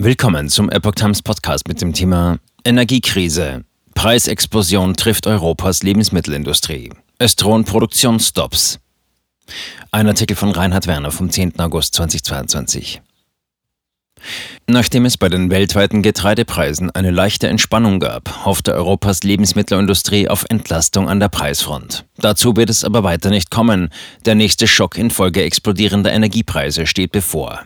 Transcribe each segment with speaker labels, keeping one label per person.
Speaker 1: Willkommen zum Epoch Times Podcast mit dem Thema Energiekrise. Preisexplosion trifft Europas Lebensmittelindustrie. Es drohen Produktionsstops. Ein Artikel von Reinhard Werner vom 10. August 2022. Nachdem es bei den weltweiten Getreidepreisen eine leichte Entspannung gab, hoffte Europas Lebensmittelindustrie auf Entlastung an der Preisfront. Dazu wird es aber weiter nicht kommen. Der nächste Schock infolge explodierender Energiepreise steht bevor.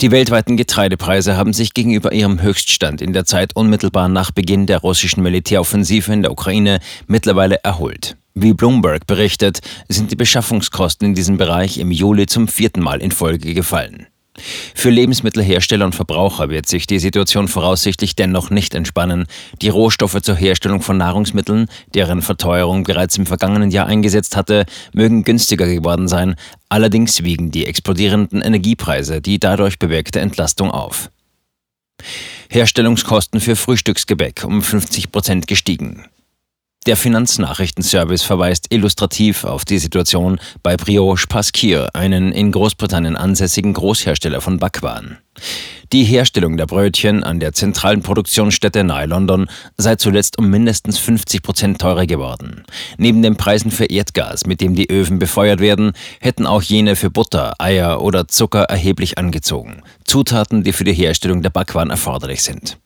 Speaker 1: Die weltweiten Getreidepreise haben sich gegenüber ihrem Höchststand in der Zeit unmittelbar nach Beginn der russischen Militäroffensive in der Ukraine mittlerweile erholt. Wie Bloomberg berichtet, sind die Beschaffungskosten in diesem Bereich im Juli zum vierten Mal in Folge gefallen. Für Lebensmittelhersteller und Verbraucher wird sich die Situation voraussichtlich dennoch nicht entspannen. Die Rohstoffe zur Herstellung von Nahrungsmitteln, deren Verteuerung bereits im vergangenen Jahr eingesetzt hatte, mögen günstiger geworden sein. Allerdings wiegen die explodierenden Energiepreise die dadurch bewirkte Entlastung auf. Herstellungskosten für Frühstücksgebäck um 50 Prozent gestiegen. Der Finanznachrichtenservice verweist illustrativ auf die Situation bei Brioche Pasquier, einen in Großbritannien ansässigen Großhersteller von Backwaren. Die Herstellung der Brötchen an der zentralen Produktionsstätte nahe London sei zuletzt um mindestens 50 Prozent teurer geworden. Neben den Preisen für Erdgas, mit dem die Öfen befeuert werden, hätten auch jene für Butter, Eier oder Zucker erheblich angezogen. Zutaten, die für die Herstellung der Backwaren erforderlich sind.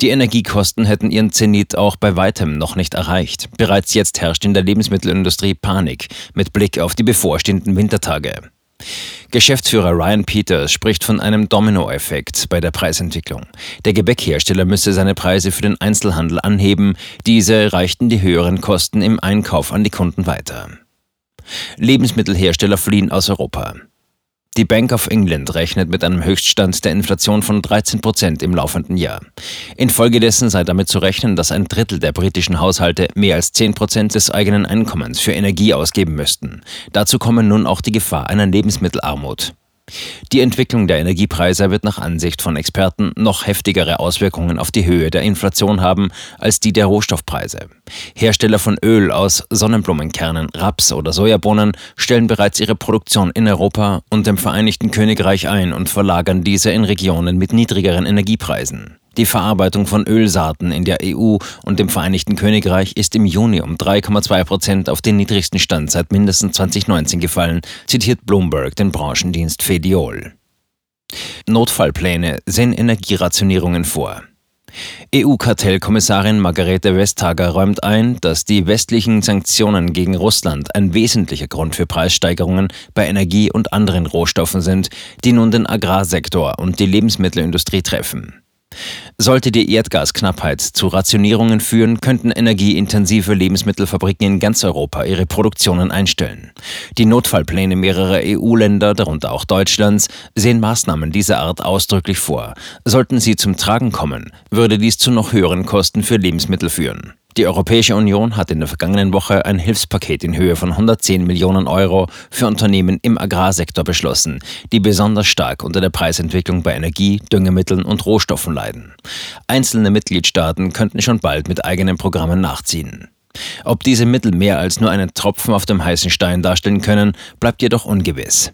Speaker 1: Die Energiekosten hätten ihren Zenit auch bei weitem noch nicht erreicht. Bereits jetzt herrscht in der Lebensmittelindustrie Panik mit Blick auf die bevorstehenden Wintertage. Geschäftsführer Ryan Peters spricht von einem Dominoeffekt bei der Preisentwicklung. Der Gebäckhersteller müsse seine Preise für den Einzelhandel anheben, diese reichten die höheren Kosten im Einkauf an die Kunden weiter. Lebensmittelhersteller fliehen aus Europa. Die Bank of England rechnet mit einem Höchststand der Inflation von 13 Prozent im laufenden Jahr. Infolgedessen sei damit zu rechnen, dass ein Drittel der britischen Haushalte mehr als 10 Prozent des eigenen Einkommens für Energie ausgeben müssten. Dazu kommen nun auch die Gefahr einer Lebensmittelarmut. Die Entwicklung der Energiepreise wird nach Ansicht von Experten noch heftigere Auswirkungen auf die Höhe der Inflation haben als die der Rohstoffpreise. Hersteller von Öl aus Sonnenblumenkernen, Raps oder Sojabohnen stellen bereits ihre Produktion in Europa und dem Vereinigten Königreich ein und verlagern diese in Regionen mit niedrigeren Energiepreisen. Die Verarbeitung von Ölsaaten in der EU und dem Vereinigten Königreich ist im Juni um 3,2 Prozent auf den niedrigsten Stand seit mindestens 2019 gefallen, zitiert Bloomberg den Branchendienst Fediol. Notfallpläne sehen Energierationierungen vor. EU-Kartellkommissarin Margarete Vestager räumt ein, dass die westlichen Sanktionen gegen Russland ein wesentlicher Grund für Preissteigerungen bei Energie und anderen Rohstoffen sind, die nun den Agrarsektor und die Lebensmittelindustrie treffen. Sollte die Erdgasknappheit zu Rationierungen führen, könnten energieintensive Lebensmittelfabriken in ganz Europa ihre Produktionen einstellen. Die Notfallpläne mehrerer EU-Länder, darunter auch Deutschlands, sehen Maßnahmen dieser Art ausdrücklich vor. Sollten sie zum Tragen kommen, würde dies zu noch höheren Kosten für Lebensmittel führen. Die Europäische Union hat in der vergangenen Woche ein Hilfspaket in Höhe von 110 Millionen Euro für Unternehmen im Agrarsektor beschlossen, die besonders stark unter der Preisentwicklung bei Energie, Düngemitteln und Rohstoffen leiden. Einzelne Mitgliedstaaten könnten schon bald mit eigenen Programmen nachziehen. Ob diese Mittel mehr als nur einen Tropfen auf dem heißen Stein darstellen können, bleibt jedoch ungewiss.